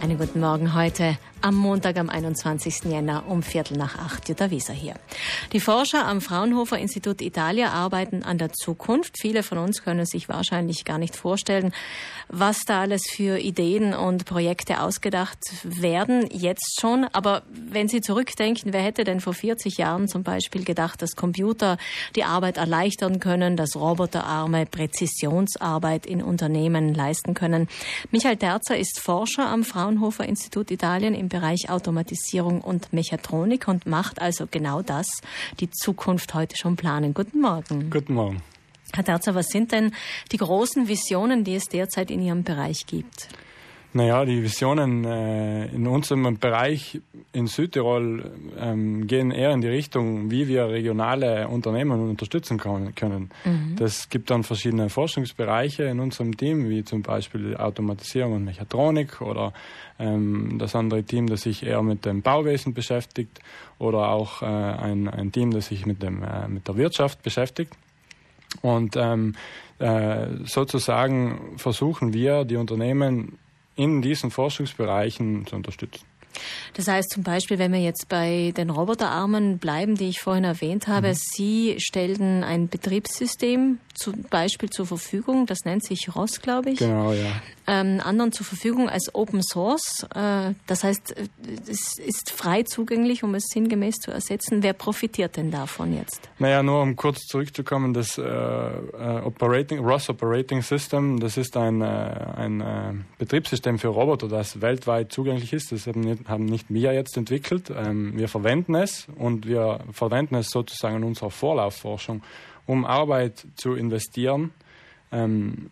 Einen guten Morgen heute am Montag, am 21. Jänner um Viertel nach acht. Jutta Wieser hier. Die Forscher am Fraunhofer Institut Italia arbeiten an der Zukunft. Viele von uns können sich wahrscheinlich gar nicht vorstellen, was da alles für Ideen und Projekte ausgedacht werden, jetzt schon. Aber wenn Sie zurückdenken, wer hätte denn vor 40 Jahren zum Beispiel gedacht, dass Computer die Arbeit erleichtern können, dass Roboterarme Präzisionsarbeit in Unternehmen leisten können? Michael Terzer ist Forscher am Fraunhofer Institut Italien im Bereich Automatisierung und Mechatronik und macht also genau das, die Zukunft heute schon planen. Guten Morgen. Guten Morgen. Herr Terzer, was sind denn die großen Visionen, die es derzeit in Ihrem Bereich gibt? Naja, die Visionen äh, in unserem Bereich in Südtirol ähm, gehen eher in die Richtung, wie wir regionale Unternehmen unterstützen können. Mhm. Das gibt dann verschiedene Forschungsbereiche in unserem Team, wie zum Beispiel Automatisierung und Mechatronik oder ähm, das andere Team, das sich eher mit dem Bauwesen beschäftigt oder auch äh, ein, ein Team, das sich mit, dem, äh, mit der Wirtschaft beschäftigt. Und ähm, äh, sozusagen versuchen wir, die Unternehmen in diesen Forschungsbereichen zu unterstützen. Das heißt zum Beispiel, wenn wir jetzt bei den Roboterarmen bleiben, die ich vorhin erwähnt habe, mhm. Sie stellten ein Betriebssystem zum Beispiel zur Verfügung, das nennt sich ROS, glaube ich. Genau, ja. Ähm, anderen zur Verfügung als Open Source. Äh, das heißt, äh, es ist frei zugänglich, um es sinngemäß zu ersetzen. Wer profitiert denn davon jetzt? Naja, nur um kurz zurückzukommen, das äh, äh Operating, ROS Operating System, das ist ein, äh, ein äh, Betriebssystem für Roboter, das weltweit zugänglich ist. Das haben nicht, haben nicht wir jetzt entwickelt. Ähm, wir verwenden es und wir verwenden es sozusagen in unserer Vorlaufforschung um Arbeit zu investieren ähm,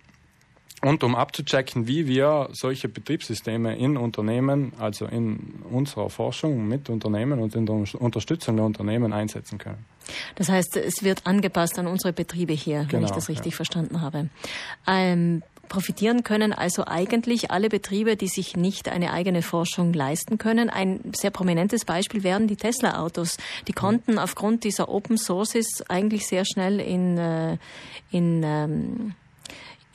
und um abzuchecken, wie wir solche Betriebssysteme in Unternehmen, also in unserer Forschung mit Unternehmen und in der Unterstützung der Unternehmen einsetzen können. Das heißt, es wird angepasst an unsere Betriebe hier, genau, wenn ich genau, das richtig ja. verstanden habe. Ähm, Profitieren können also eigentlich alle Betriebe, die sich nicht eine eigene Forschung leisten können. Ein sehr prominentes Beispiel wären die Tesla-Autos. Die konnten aufgrund dieser Open Sources eigentlich sehr schnell in, äh, in, ähm,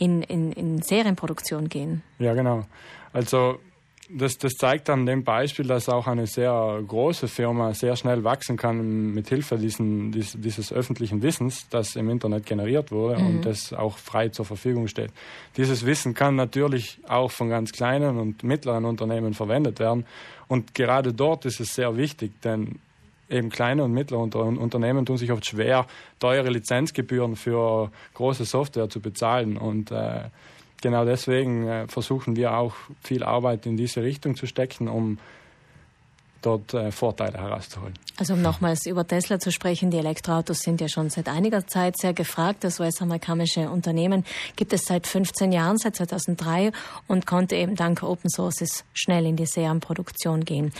in, in, in Serienproduktion gehen. Ja, genau. Also das, das zeigt an dem Beispiel, dass auch eine sehr große Firma sehr schnell wachsen kann mit Hilfe diesen, dies, dieses öffentlichen Wissens, das im Internet generiert wurde mhm. und das auch frei zur Verfügung steht. Dieses Wissen kann natürlich auch von ganz kleinen und mittleren Unternehmen verwendet werden. Und gerade dort ist es sehr wichtig, denn eben kleine und mittlere Unternehmen tun sich oft schwer, teure Lizenzgebühren für große Software zu bezahlen. Und äh, genau deswegen äh, versuchen wir auch viel Arbeit in diese Richtung zu stecken, um dort äh, Vorteile herauszuholen. Also um nochmals über Tesla zu sprechen, die Elektroautos sind ja schon seit einiger Zeit sehr gefragt. Das US-amerikanische Unternehmen gibt es seit 15 Jahren, seit 2003 und konnte eben dank Open Sources schnell in die Serienproduktion gehen.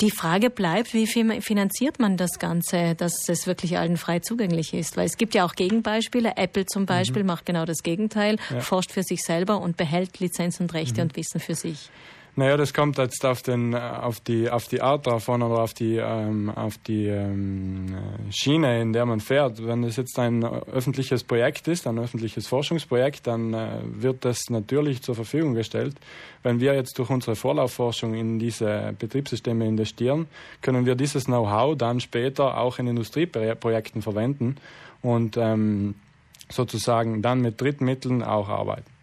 Die Frage bleibt, wie finanziert man das Ganze, dass es wirklich allen frei zugänglich ist? Weil es gibt ja auch Gegenbeispiele. Apple zum Beispiel mhm. macht genau das Gegenteil, ja. forscht für sich selber und behält Lizenz und Rechte mhm. und Wissen für sich. Naja, das kommt jetzt auf, den, auf, die, auf die Art davon oder auf die, ähm, auf die ähm, Schiene, in der man fährt. Wenn es jetzt ein öffentliches Projekt ist, ein öffentliches Forschungsprojekt, dann äh, wird das natürlich zur Verfügung gestellt. Wenn wir jetzt durch unsere Vorlaufforschung in diese Betriebssysteme investieren, können wir dieses Know-how dann später auch in Industrieprojekten verwenden und ähm, sozusagen dann mit Drittmitteln auch arbeiten.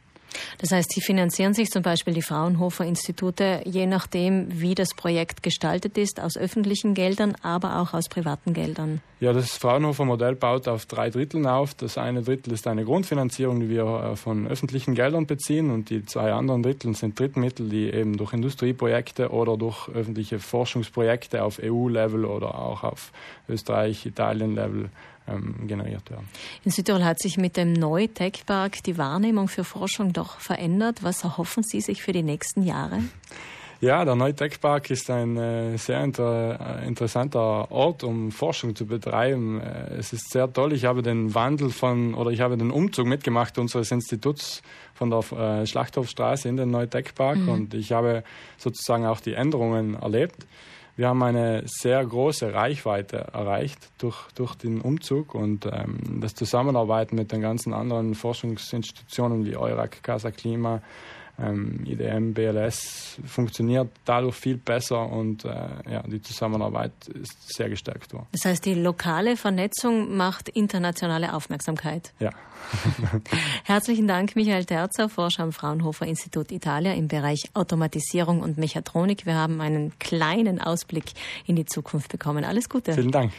Das heißt, Sie finanzieren sich zum Beispiel die Fraunhofer Institute, je nachdem, wie das Projekt gestaltet ist, aus öffentlichen Geldern, aber auch aus privaten Geldern. Ja, das Fraunhofer Modell baut auf drei Dritteln auf. Das eine Drittel ist eine Grundfinanzierung, die wir äh, von öffentlichen Geldern beziehen und die zwei anderen Drittel sind Drittmittel, die eben durch Industrieprojekte oder durch öffentliche Forschungsprojekte auf EU-Level oder auch auf Österreich, Italien-Level ähm, generiert werden. In Südtirol hat sich mit dem Neu-Tech-Park die Wahrnehmung für Forschung doch verändert. Was erhoffen Sie sich für die nächsten Jahre? Ja, der Neutech-Park ist ein äh, sehr inter, äh, interessanter Ort, um Forschung zu betreiben. Äh, es ist sehr toll. Ich habe den Wandel von, oder ich habe den Umzug mitgemacht unseres Instituts von der äh, Schlachthofstraße in den Neutech-Park mhm. und ich habe sozusagen auch die Änderungen erlebt. Wir haben eine sehr große Reichweite erreicht durch, durch den Umzug und ähm, das Zusammenarbeiten mit den ganzen anderen Forschungsinstitutionen wie EURAC, Casa Klima, ähm, IDM, BLS funktioniert dadurch viel besser und äh, ja, die Zusammenarbeit ist sehr gestärkt worden. Das heißt, die lokale Vernetzung macht internationale Aufmerksamkeit. Ja. Herzlichen Dank, Michael Terzer, Forscher am Fraunhofer Institut Italia im Bereich Automatisierung und Mechatronik. Wir haben einen kleinen Ausblick in die Zukunft bekommen. Alles Gute. Vielen Dank.